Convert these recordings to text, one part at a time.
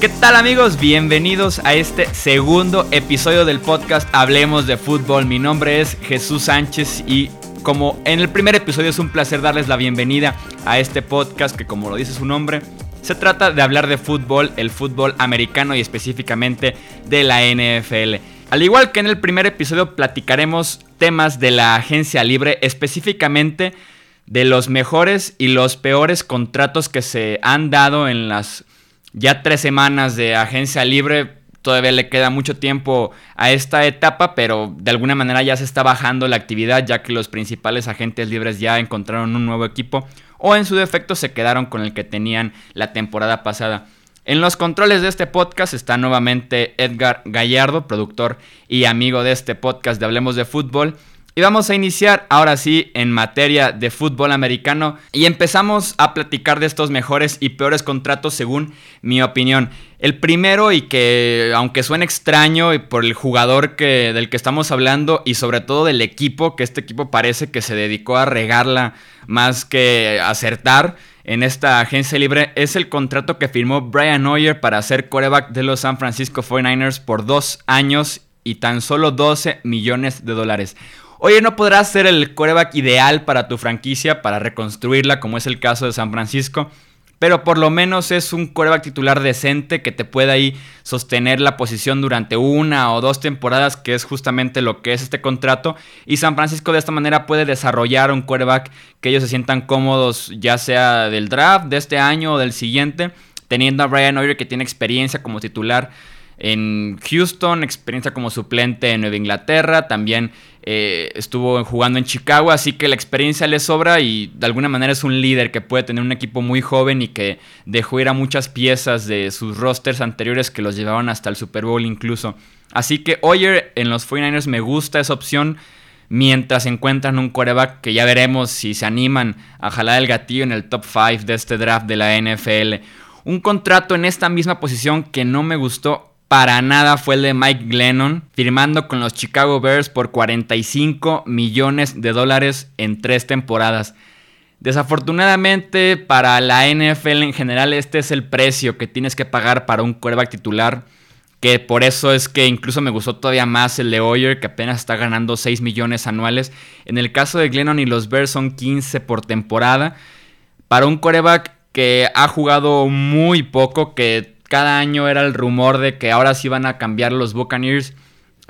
¿Qué tal amigos? Bienvenidos a este segundo episodio del podcast Hablemos de Fútbol. Mi nombre es Jesús Sánchez y como en el primer episodio es un placer darles la bienvenida a este podcast que como lo dice su nombre, se trata de hablar de fútbol, el fútbol americano y específicamente de la NFL. Al igual que en el primer episodio platicaremos temas de la agencia libre, específicamente de los mejores y los peores contratos que se han dado en las ya tres semanas de agencia libre. Todavía le queda mucho tiempo a esta etapa, pero de alguna manera ya se está bajando la actividad ya que los principales agentes libres ya encontraron un nuevo equipo o en su defecto se quedaron con el que tenían la temporada pasada. En los controles de este podcast está nuevamente Edgar Gallardo, productor y amigo de este podcast de Hablemos de Fútbol. Y vamos a iniciar ahora sí en materia de fútbol americano y empezamos a platicar de estos mejores y peores contratos según mi opinión. El primero y que aunque suene extraño y por el jugador que, del que estamos hablando y sobre todo del equipo, que este equipo parece que se dedicó a regarla más que acertar en esta agencia libre, es el contrato que firmó Brian Hoyer para ser coreback de los San Francisco 49ers por dos años y tan solo 12 millones de dólares. Oye, no podrás ser el coreback ideal para tu franquicia, para reconstruirla, como es el caso de San Francisco, pero por lo menos es un coreback titular decente que te pueda ahí sostener la posición durante una o dos temporadas, que es justamente lo que es este contrato. Y San Francisco de esta manera puede desarrollar un coreback que ellos se sientan cómodos, ya sea del draft de este año o del siguiente, teniendo a Brian Hoyer que tiene experiencia como titular en Houston, experiencia como suplente en Nueva Inglaterra, también eh, estuvo jugando en Chicago, así que la experiencia le sobra y de alguna manera es un líder que puede tener un equipo muy joven y que dejó ir a muchas piezas de sus rosters anteriores que los llevaban hasta el Super Bowl incluso. Así que Hoyer en los 49ers me gusta esa opción mientras encuentran un coreback que ya veremos si se animan a jalar el gatillo en el top 5 de este draft de la NFL. Un contrato en esta misma posición que no me gustó para nada fue el de Mike Glennon, firmando con los Chicago Bears por 45 millones de dólares en tres temporadas. Desafortunadamente para la NFL en general este es el precio que tienes que pagar para un quarterback titular, que por eso es que incluso me gustó todavía más el de Hoyer, que apenas está ganando 6 millones anuales. En el caso de Glennon y los Bears son 15 por temporada. Para un quarterback que ha jugado muy poco, que cada año era el rumor de que ahora sí van a cambiar los Buccaneers.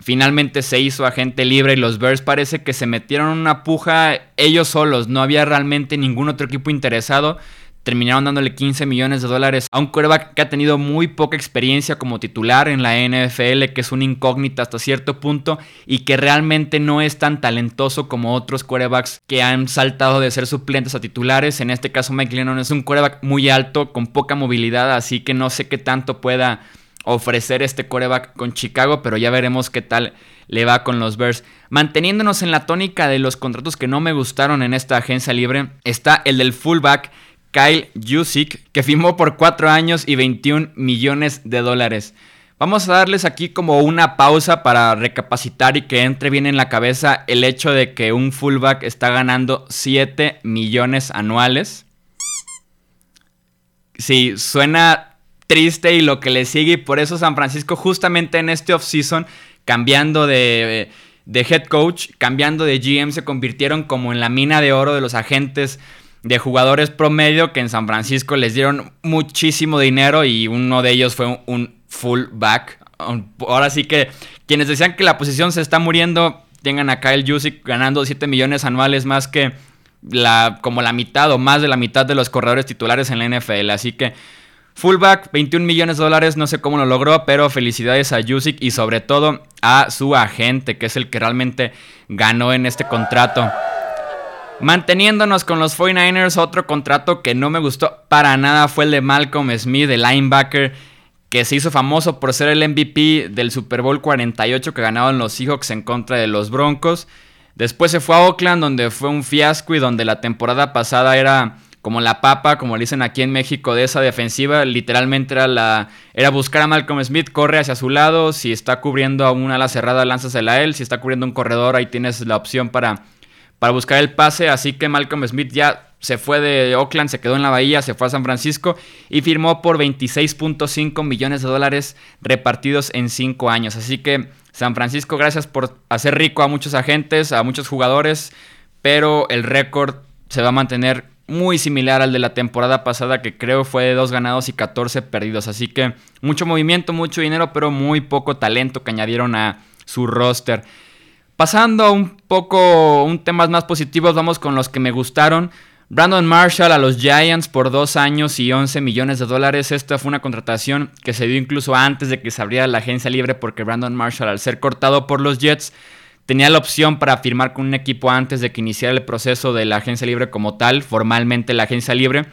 Finalmente se hizo agente libre y los Bears parece que se metieron una puja ellos solos. No había realmente ningún otro equipo interesado terminaron dándole 15 millones de dólares a un quarterback que ha tenido muy poca experiencia como titular en la NFL, que es una incógnita hasta cierto punto y que realmente no es tan talentoso como otros quarterbacks que han saltado de ser suplentes a titulares. En este caso Mike Lennon es un quarterback muy alto, con poca movilidad, así que no sé qué tanto pueda ofrecer este quarterback con Chicago, pero ya veremos qué tal le va con los Bears. Manteniéndonos en la tónica de los contratos que no me gustaron en esta agencia libre, está el del fullback Kyle Jusic, que firmó por 4 años y 21 millones de dólares. Vamos a darles aquí como una pausa para recapacitar y que entre bien en la cabeza el hecho de que un fullback está ganando 7 millones anuales. Sí, suena triste y lo que le sigue y por eso San Francisco justamente en este offseason cambiando de, de head coach, cambiando de GM se convirtieron como en la mina de oro de los agentes de jugadores promedio que en San Francisco les dieron muchísimo dinero y uno de ellos fue un, fullback. Ahora sí que quienes decían que la posición se está muriendo, tengan a Kyle Jusic ganando 7 millones anuales más que la, como la mitad o más de la mitad de los corredores titulares en la NFL. Así que fullback, 21 millones de dólares, no sé cómo lo logró, pero felicidades a Jusic y sobre todo a su agente, que es el que realmente ganó en este contrato. Manteniéndonos con los 49ers, otro contrato que no me gustó para nada fue el de Malcolm Smith, el linebacker, que se hizo famoso por ser el MVP del Super Bowl 48 que ganaban los Seahawks en contra de los Broncos. Después se fue a Oakland, donde fue un fiasco y donde la temporada pasada era como la papa, como le dicen aquí en México, de esa defensiva. Literalmente era, la, era buscar a Malcolm Smith, corre hacia su lado. Si está cubriendo a una ala cerrada, lánzasela a él. Si está cubriendo un corredor, ahí tienes la opción para para buscar el pase, así que Malcolm Smith ya se fue de Oakland, se quedó en la bahía, se fue a San Francisco y firmó por 26.5 millones de dólares repartidos en 5 años. Así que San Francisco, gracias por hacer rico a muchos agentes, a muchos jugadores, pero el récord se va a mantener muy similar al de la temporada pasada que creo fue de 2 ganados y 14 perdidos. Así que mucho movimiento, mucho dinero, pero muy poco talento que añadieron a su roster. Pasando a un poco un temas más positivos, vamos con los que me gustaron. Brandon Marshall a los Giants por 2 años y 11 millones de dólares. Esta fue una contratación que se dio incluso antes de que se abriera la agencia libre porque Brandon Marshall al ser cortado por los Jets tenía la opción para firmar con un equipo antes de que iniciara el proceso de la agencia libre como tal, formalmente la agencia libre.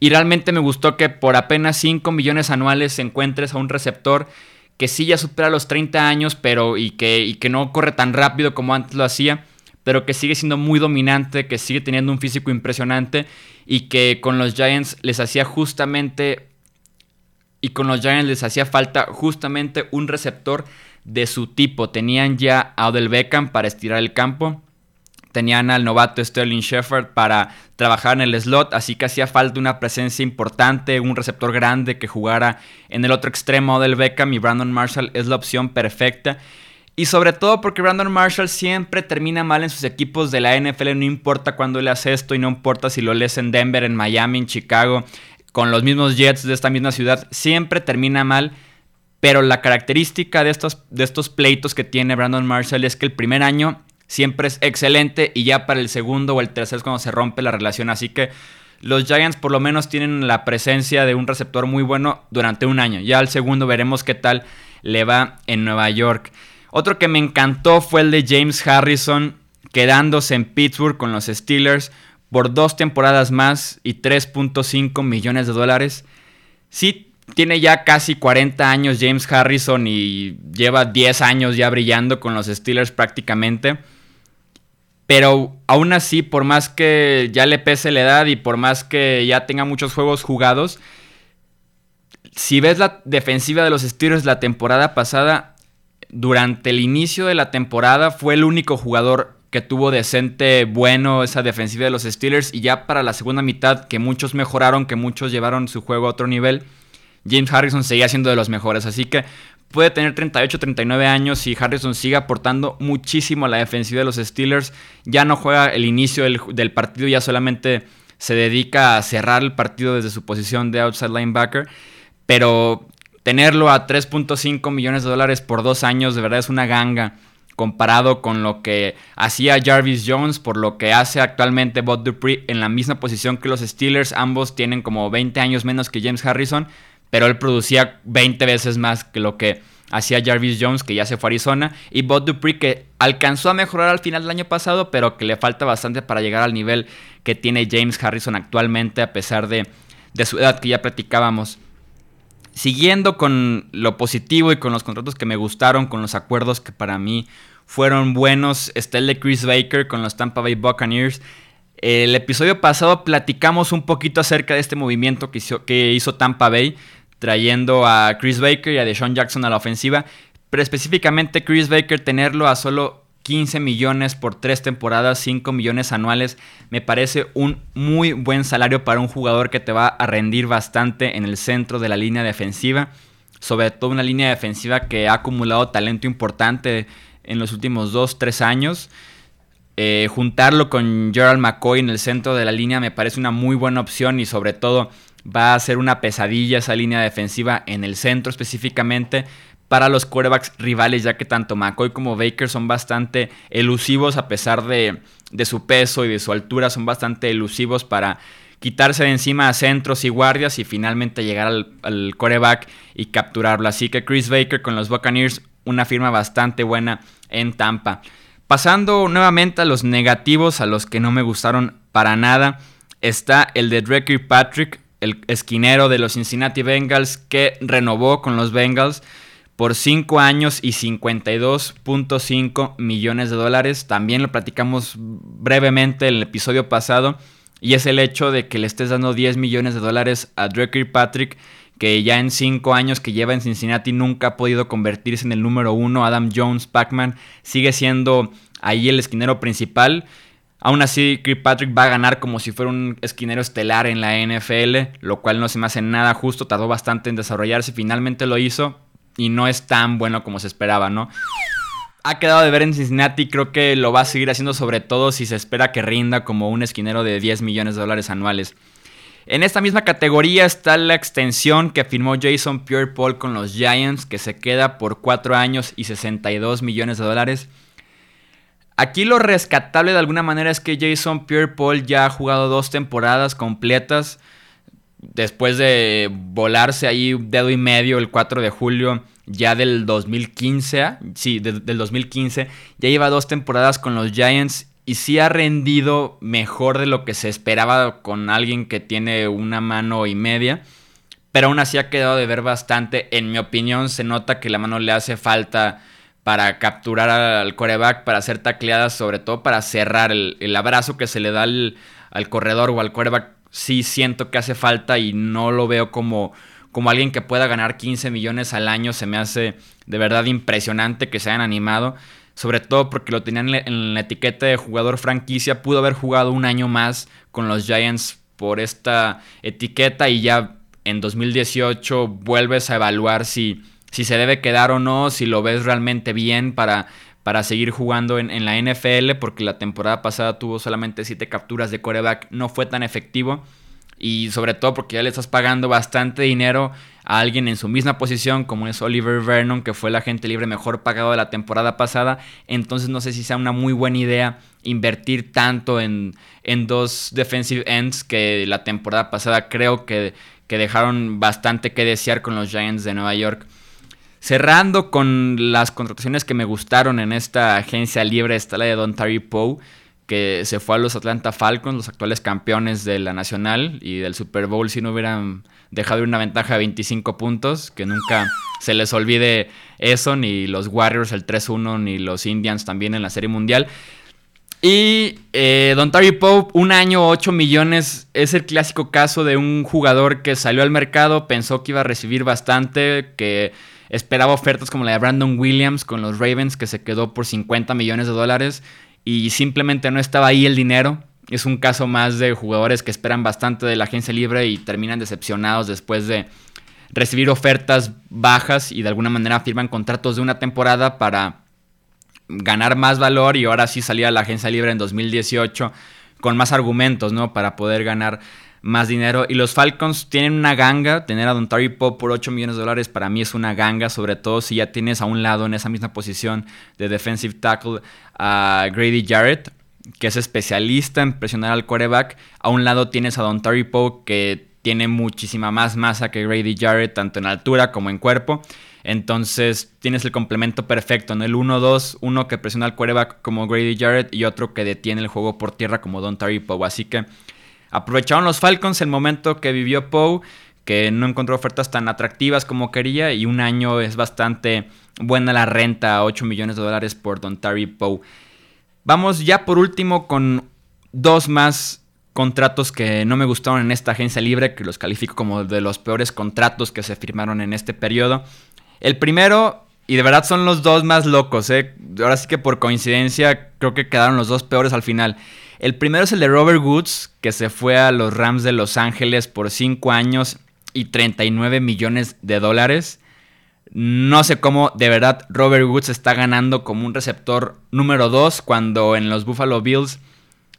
Y realmente me gustó que por apenas 5 millones anuales encuentres a un receptor que sí ya supera los 30 años, pero y que, y que no corre tan rápido como antes lo hacía, pero que sigue siendo muy dominante, que sigue teniendo un físico impresionante y que con los Giants les hacía justamente y con los Giants les hacía falta justamente un receptor de su tipo. Tenían ya a Odell Beckham para estirar el campo. Tenían al novato Sterling Shepard para trabajar en el slot, así que hacía falta una presencia importante, un receptor grande que jugara en el otro extremo del Beckham y Brandon Marshall es la opción perfecta. Y sobre todo porque Brandon Marshall siempre termina mal en sus equipos de la NFL, no importa cuándo le hace esto y no importa si lo lees en Denver, en Miami, en Chicago, con los mismos Jets de esta misma ciudad, siempre termina mal. Pero la característica de estos, de estos pleitos que tiene Brandon Marshall es que el primer año siempre es excelente y ya para el segundo o el tercer es cuando se rompe la relación. Así que los Giants por lo menos tienen la presencia de un receptor muy bueno durante un año. Ya al segundo veremos qué tal le va en Nueva York. Otro que me encantó fue el de James Harrison quedándose en Pittsburgh con los Steelers por dos temporadas más y 3.5 millones de dólares. Sí, tiene ya casi 40 años James Harrison y lleva 10 años ya brillando con los Steelers prácticamente. Pero aún así, por más que ya le pese la edad y por más que ya tenga muchos juegos jugados, si ves la defensiva de los Steelers la temporada pasada, durante el inicio de la temporada fue el único jugador que tuvo decente bueno esa defensiva de los Steelers y ya para la segunda mitad que muchos mejoraron, que muchos llevaron su juego a otro nivel, James Harrison seguía siendo de los mejores. Así que puede tener 38, 39 años y Harrison sigue aportando muchísimo a la defensiva de los Steelers. Ya no juega el inicio del, partido, ya solamente se dedica a cerrar el partido desde su posición de outside linebacker. Pero tenerlo a 3.5 millones de dólares por dos años de verdad es una ganga comparado con lo que hacía Jarvis Jones, por lo que hace actualmente Bob Dupree en la misma posición que los Steelers. Ambos tienen como 20 años menos que James Harrison pero él producía 20 veces más que lo que hacía Jarvis Jones, que ya se fue a Arizona, y Bob Dupree, que alcanzó a mejorar al final del año pasado, pero que le falta bastante para llegar al nivel que tiene James Harrison actualmente, a pesar de, de su edad que ya platicábamos. Siguiendo con lo positivo y con los contratos que me gustaron, con los acuerdos que para mí fueron buenos, está el de Chris Baker con los Tampa Bay Buccaneers. El episodio pasado platicamos un poquito acerca de este movimiento que hizo, que hizo Tampa Bay trayendo a Chris Baker y a Deshaun Jackson a la ofensiva, pero específicamente Chris Baker tenerlo a solo 15 millones por tres temporadas, 5 millones anuales, me parece un muy buen salario para un jugador que te va a rendir bastante en el centro de la línea defensiva, sobre todo una línea defensiva que ha acumulado talento importante en los últimos 2-3 años. Eh, juntarlo con Gerald McCoy en el centro de la línea me parece una muy buena opción y sobre todo va a ser una pesadilla esa línea defensiva en el centro específicamente para los quarterbacks rivales, ya que tanto McCoy como Baker son bastante elusivos a pesar de, su peso y de su altura, son bastante elusivos para quitarse de encima a centros y guardias y finalmente llegar al, al quarterback y capturarlo. Así que Chris Baker con los Buccaneers, una firma bastante buena en Tampa. Pasando nuevamente a los negativos, a los que no me gustaron para nada, está el de Drake Patrick, el esquinero de los Cincinnati Bengals, que renovó con los Bengals por 5 años y 52.5 millones de dólares. También lo platicamos brevemente en el episodio pasado. Y es el hecho de que le estés dando 10 millones de dólares a Drake Patrick, que ya en 5 años que lleva en Cincinnati nunca ha podido convertirse en el número 1. Adam Jones, Pac-Man, sigue siendo ahí el esquinero principal. Aún así, Kirkpatrick va a ganar como si fuera un esquinero estelar en la NFL, lo cual no se me hace nada justo, tardó bastante en desarrollarse, finalmente lo hizo y no es tan bueno como se esperaba, ¿no? Ha quedado de ver en Cincinnati, creo que lo va a seguir haciendo sobre todo si se espera que rinda como un esquinero de 10 millones de dólares anuales. En esta misma categoría está la extensión que firmó Jason Pierre-Paul con los Giants, que se queda por 4 años y 62 millones de dólares. Aquí lo rescatable de alguna manera es que Jason Pierre-Paul ya ha jugado dos temporadas completas. Después de volarse ahí dedo y medio el 4 de julio ya del 2015, sí, del 2015, ya lleva dos temporadas con los Giants y sí ha rendido mejor de lo que se esperaba con alguien que tiene una mano y media. Pero aún así ha quedado de ver bastante. En mi opinión, se nota que la mano le hace falta para capturar al coreback, para hacer tacleadas, sobre todo para cerrar el, abrazo que se le da al, corredor o al coreback. Sí siento que hace falta y no lo veo como, como alguien que pueda ganar 15 millones al año. Se me hace de verdad impresionante que se hayan animado. Sobre todo porque lo tenían en la etiqueta de jugador franquicia. Pudo haber jugado un año más con los Giants por esta etiqueta y ya en 2018 vuelves a evaluar si si se debe quedar o no, si lo ves realmente bien para, para seguir jugando en, la NFL, porque la temporada pasada tuvo solamente 7 capturas de coreback, no fue tan efectivo. Y sobre todo porque ya le estás pagando bastante dinero a alguien en su misma posición, como es Oliver Vernon, que fue el agente libre mejor pagado de la temporada pasada. Entonces no sé si sea una muy buena idea invertir tanto en, en dos defensive ends que la temporada pasada creo que, que dejaron bastante que desear con los Giants de Nueva York. Cerrando con las contrataciones que me gustaron en esta agencia libre está la de Don Terry Poe, que se fue a los Atlanta Falcons, los actuales campeones de la Nacional y del Super Bowl si no hubieran dejado una ventaja de 25 puntos, que nunca se les olvide eso, ni los Warriors el 3-1, ni los Indians también en la Serie Mundial. Y eh, Don Terry Pope, un año, 8 millones, es el clásico caso de un jugador que salió al mercado, pensó que iba a recibir bastante, que Esperaba ofertas como la de Brandon Williams con los Ravens, que se quedó por 50 millones de dólares y simplemente no estaba ahí el dinero. Es un caso más de jugadores que esperan bastante de la agencia libre y terminan decepcionados después de recibir ofertas bajas y de alguna manera firman contratos de una temporada para ganar más valor y ahora sí salía a la agencia libre en 2018 con más argumentos, ¿no? Para poder ganar más dinero. Y los Falcons tienen una ganga. Tener a Don Terry Pope por 8 millones de dólares para mí es una ganga, sobre todo si ya tienes a un lado en esa misma posición de defensive tackle a Grady Jarrett, que es especialista en presionar al quarterback. A un lado tienes a Don Terry Pope, que tiene muchísima más masa que Grady Jarrett, tanto en altura como en cuerpo. Entonces tienes el complemento perfecto, en el 1-2, uno que presiona al quarterback como Grady Jarrett y otro que detiene el juego por tierra como Don Pope. Así que Aprovecharon los Falcons el momento que vivió Poe, que no encontró ofertas tan atractivas como quería y un año es bastante buena la renta, 8 millones de dólares por Don Terry Poe. Vamos ya por último con dos más contratos que no me gustaron en esta agencia libre, que los califico como de los peores contratos que se firmaron en este periodo. El primero, y de verdad son los dos más locos, ¿eh? ahora sí que por coincidencia creo que quedaron los dos peores al final. El primero es el de Robert Woods, que se fue a los Rams de Los Ángeles por 5 años y 39 millones de dólares. No sé cómo de verdad Robert Woods está ganando como un receptor número 2 cuando en los Buffalo Bills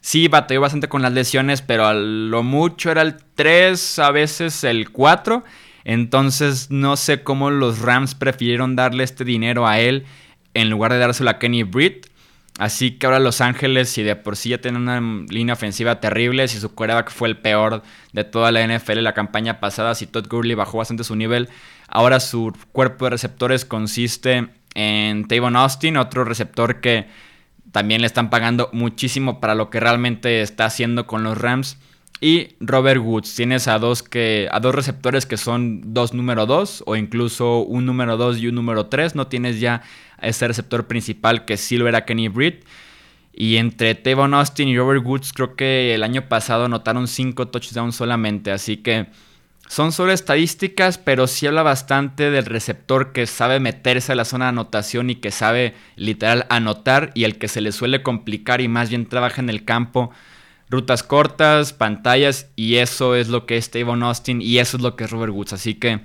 sí batalló bastante con las lesiones, pero a lo mucho era el 3, a veces el 4. Entonces no sé cómo los Rams prefirieron darle este dinero a él en lugar de dárselo a Kenny Britt. Así que ahora Los Ángeles, si de por sí ya tienen una línea ofensiva terrible, si su quarterback fue el peor de toda la NFL la campaña pasada, si Todd Gurley bajó bastante su nivel, ahora su cuerpo de receptores consiste en Tavon Austin, otro receptor que también le están pagando muchísimo para lo que realmente está haciendo con los Rams. Y Robert Woods, tienes a dos, que, a dos receptores que son dos número dos o incluso un número dos y un número tres. No tienes ya ese receptor principal que sí lo era Kenny Britt. Y entre Tevon Austin y Robert Woods creo que el año pasado anotaron cinco touchdowns solamente. Así que son solo estadísticas, pero sí habla bastante del receptor que sabe meterse a la zona de anotación y que sabe literal anotar y el que se le suele complicar y más bien trabaja en el campo. Rutas cortas, pantallas y eso es lo que es Tavon Austin y eso es lo que es Robert Woods. Así que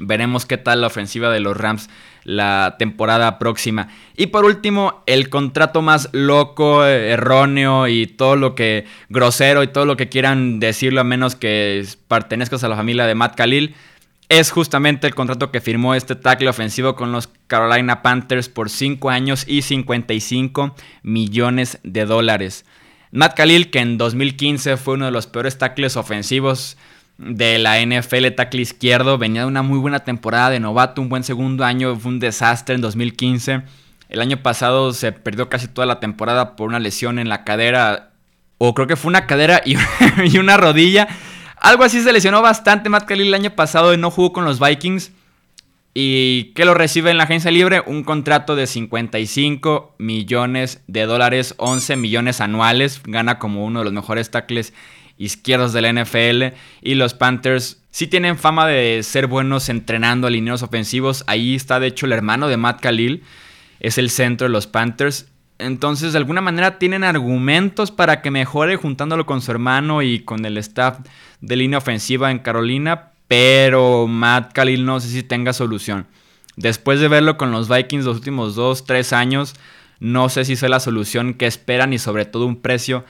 veremos qué tal la ofensiva de los Rams la temporada próxima. Y por último, el contrato más loco, erróneo y todo lo que grosero y todo lo que quieran decirlo a menos que pertenezcas a la familia de Matt Khalil. Es justamente el contrato que firmó este tackle ofensivo con los Carolina Panthers por 5 años y 55 millones de dólares. Matt Khalil, que en 2015 fue uno de los peores tackles ofensivos de la NFL tackle izquierdo. Venía de una muy buena temporada de novato, un buen segundo año, fue un desastre en 2015. El año pasado se perdió casi toda la temporada por una lesión en la cadera, o creo que fue una cadera y, una rodilla. Algo así se lesionó bastante Matt Khalil el año pasado y no jugó con los Vikings. ¿Y qué lo recibe en la agencia libre? Un contrato de 55 millones de dólares, 11 millones anuales. Gana como uno de los mejores tackles izquierdos de la NFL. Y los Panthers sí tienen fama de ser buenos entrenando alineados ofensivos. Ahí está, de hecho, el hermano de Matt Khalil. Es el centro de los Panthers. Entonces, de alguna manera tienen argumentos para que mejore juntándolo con su hermano y con el staff de línea ofensiva en Carolina. Pero Matt Khalil no sé si tenga solución. Después de verlo con los Vikings los últimos 2, 3 años, no sé si sea la solución que esperan y sobre todo un precio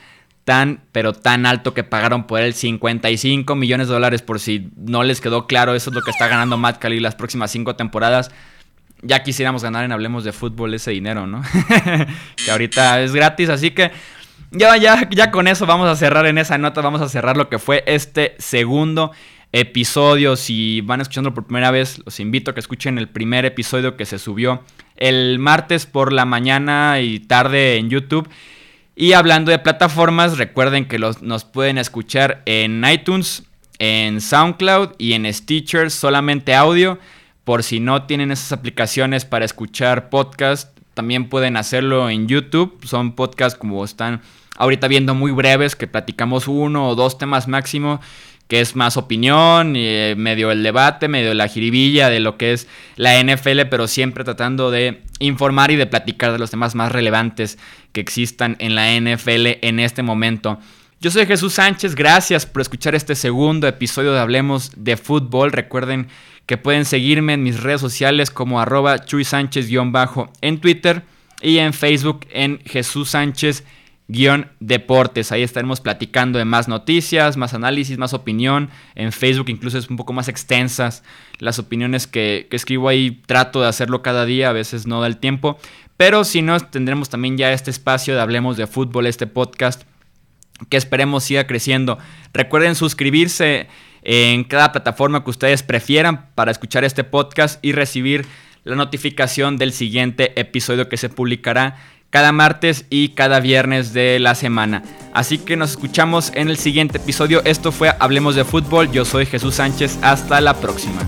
tan, pero tan alto que pagaron por él 55 millones de dólares por si no les quedó claro, eso es lo que está ganando Matt Khalil las próximas cinco temporadas. Ya quisiéramos ganar en Hablemos de Fútbol ese dinero, ¿no? que ahorita es gratis, así que ya, ya, ya con eso vamos a cerrar en esa nota, vamos a cerrar lo que fue este segundo episodio. Si van escuchando por primera vez, los invito a que escuchen el primer episodio que se subió el martes por la mañana y tarde en YouTube. Y hablando de plataformas, recuerden que los, nos pueden escuchar en iTunes, en SoundCloud y en Stitcher, solamente audio. Por si no tienen esas aplicaciones para escuchar podcast, también pueden hacerlo en YouTube. Son podcasts como están ahorita viendo muy breves, que platicamos uno o dos temas máximo que es más opinión, eh, medio el debate, medio la jiribilla de lo que es la NFL, pero siempre tratando de informar y de platicar de los temas más relevantes que existan en la NFL en este momento. Yo soy Jesús Sánchez, gracias por escuchar este segundo episodio de Hablemos de Fútbol. Recuerden que pueden seguirme en mis redes sociales como arroba Chuy Sánchez-bajo en Twitter y en Facebook en Jesús Sánchez guion deportes. Ahí estaremos platicando de más noticias, más análisis, más opinión. En Facebook incluso es un poco más extensas las opiniones que, escribo ahí. Trato de hacerlo cada día, a veces no da el tiempo. Pero si no, tendremos también ya este espacio de Hablemos de Fútbol, este podcast que esperemos siga creciendo. Recuerden suscribirse en cada plataforma que ustedes prefieran para escuchar este podcast y recibir la notificación del siguiente episodio que se publicará cada martes y cada viernes de la semana. Así que nos escuchamos en el siguiente episodio. Esto fue Hablemos de Fútbol. Yo soy Jesús Sánchez. Hasta la próxima.